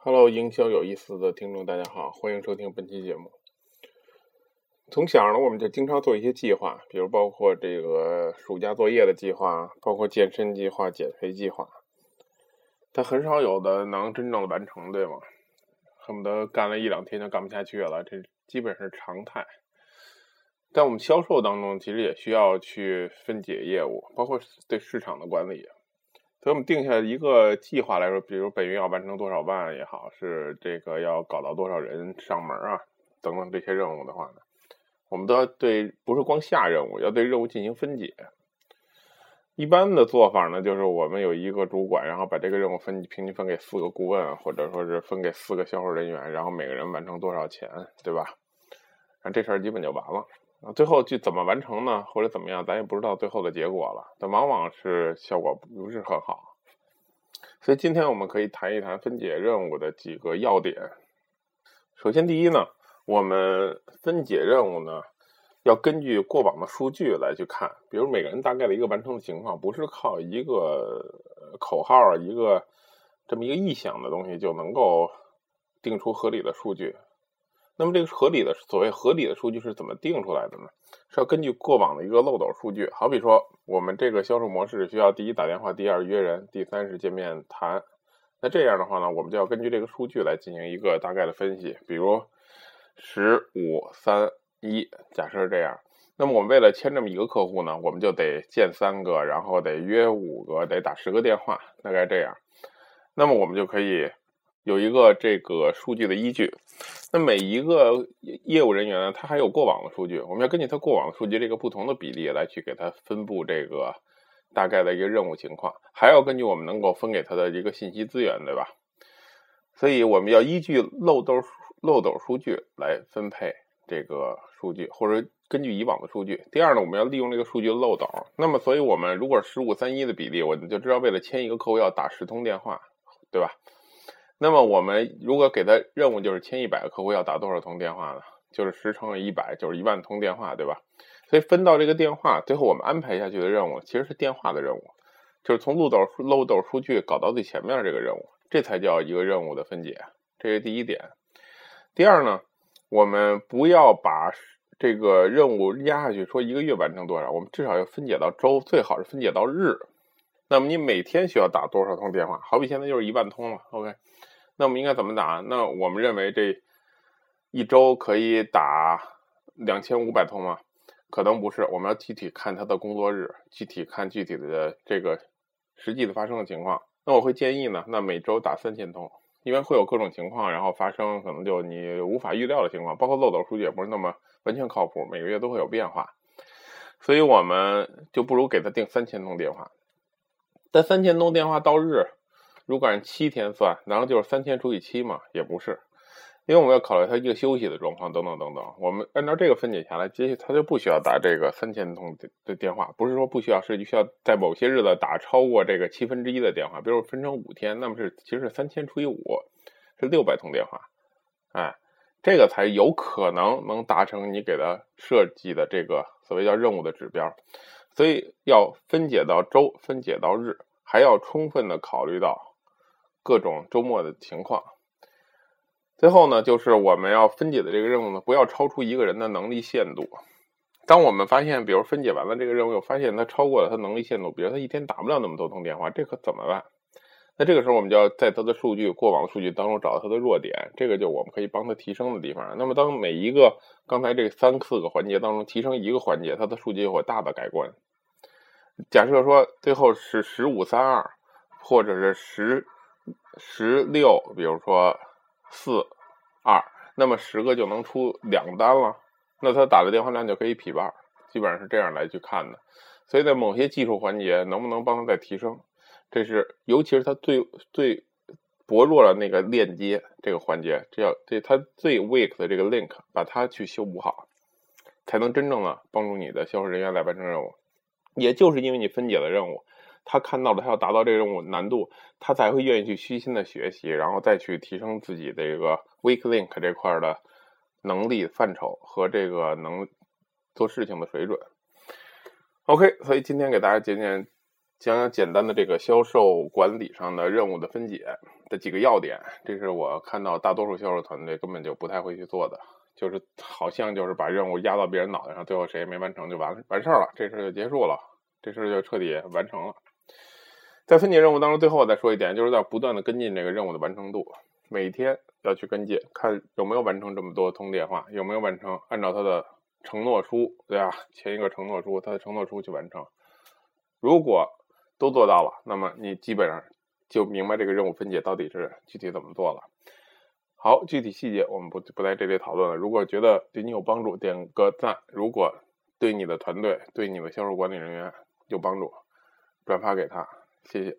Hello，营销有意思的听众，大家好，欢迎收听本期节目。从小呢，我们就经常做一些计划，比如包括这个暑假作业的计划，包括健身计划、减肥计划，但很少有的能真正的完成，对吗？恨不得干了一两天就干不下去了，这基本是常态。在我们销售当中，其实也需要去分解业务，包括对市场的管理。所以我们定下一个计划来说，比如本月要完成多少万也好，是这个要搞到多少人上门啊，等等这些任务的话呢，我们都要对，不是光下任务，要对任务进行分解。一般的做法呢，就是我们有一个主管，然后把这个任务分平均分给四个顾问，或者说是分给四个销售人员，然后每个人完成多少钱，对吧？那这事儿基本就完了。啊，最后就怎么完成呢？或者怎么样，咱也不知道最后的结果了。但往往是效果不是很好。所以今天我们可以谈一谈分解任务的几个要点。首先，第一呢，我们分解任务呢，要根据过往的数据来去看，比如每个人大概的一个完成的情况，不是靠一个口号、一个这么一个臆想的东西就能够定出合理的数据。那么这个合理的所谓合理的数据是怎么定出来的呢？是要根据过往的一个漏斗数据，好比说我们这个销售模式需要第一打电话，第二约人，第三是见面谈。那这样的话呢，我们就要根据这个数据来进行一个大概的分析。比如十五三一，假设是这样，那么我们为了签这么一个客户呢，我们就得见三个，然后得约五个，得打十个电话，大概这样。那么我们就可以。有一个这个数据的依据，那每一个业务人员呢，他还有过往的数据，我们要根据他过往的数据这个不同的比例来去给他分布这个大概的一个任务情况，还要根据我们能够分给他的一个信息资源，对吧？所以我们要依据漏斗漏斗数据来分配这个数据，或者根据以往的数据。第二呢，我们要利用这个数据漏斗。那么，所以我们如果十五三一的比例，我们就知道为了签一个客户要打十通电话，对吧？那么我们如果给他任务就是签一百个客户要打多少通电话呢？就是十乘以一百就是一万通电话，对吧？所以分到这个电话，最后我们安排下去的任务其实是电话的任务，就是从漏斗漏斗数据搞到最前面这个任务，这才叫一个任务的分解。这是第一点。第二呢，我们不要把这个任务压下去，说一个月完成多少，我们至少要分解到周，最好是分解到日。那么你每天需要打多少通电话？好比现在就是一万通了，OK。那我们应该怎么打？那我们认为这一周可以打两千五百通吗？可能不是，我们要具体看他的工作日，具体看具体的这个实际的发生的情况。那我会建议呢，那每周打三千通，因为会有各种情况，然后发生可能就你无法预料的情况，包括漏斗数据也不是那么完全靠谱，每个月都会有变化，所以我们就不如给他定三千通电话。但三千通电话到日。如果按七天算，然后就是三千除以七嘛，也不是，因为我们要考虑他一个休息的状况等等等等。我们按照这个分解下来，接下他就不需要打这个三千通的电话，不是说不需要，是需要在某些日子打超过这个七分之一的电话。比如分成五天，那么是其实是三千除以五，是六百通电话，哎，这个才有可能能达成你给他设计的这个所谓叫任务的指标。所以要分解到周，分解到日，还要充分的考虑到。各种周末的情况，最后呢，就是我们要分解的这个任务呢，不要超出一个人的能力限度。当我们发现，比如分解完了这个任务，又发现他超过了他能力限度，比如他一天打不了那么多通电话，这可怎么办？那这个时候，我们就要在他的数据、过往数据当中找到他的弱点，这个就我们可以帮他提升的地方。那么，当每一个刚才这三四个环节当中提升一个环节，他的数据就会大的改观。假设说最后是十五三二，或者是十。十六，比如说四二，那么十个就能出两单了，那他打的电话量就可以匹半，基本上是这样来去看的。所以在某些技术环节，能不能帮他再提升，这是尤其是他最最薄弱的那个链接这个环节，这要对他最 weak 的这个 link，把它去修补好，才能真正的帮助你的销售人员来完成任务。也就是因为你分解了任务。他看到了，他要达到这个任务难度，他才会愿意去虚心的学习，然后再去提升自己这个 weak link 这块的能力范畴和这个能做事情的水准。OK，所以今天给大家讲讲讲讲简单的这个销售管理上的任务的分解的几个要点，这是我看到大多数销售团队根本就不太会去做的，就是好像就是把任务压到别人脑袋上，最后谁也没完成就完了完事儿了，这事就结束了，这事就彻底完成了。在分解任务当中，最后再说一点，就是在不断的跟进这个任务的完成度，每天要去跟进，看有没有完成这么多通电话，有没有完成按照他的承诺书，对吧？前一个承诺书，他的承诺书去完成，如果。都做到了，那么你基本上就明白这个任务分解到底是具体怎么做了。好，具体细节我们不不在这里讨论了。如果觉得对你有帮助，点个赞；如果对你的团队、对你的销售管理人员有帮助，转发给他，谢谢。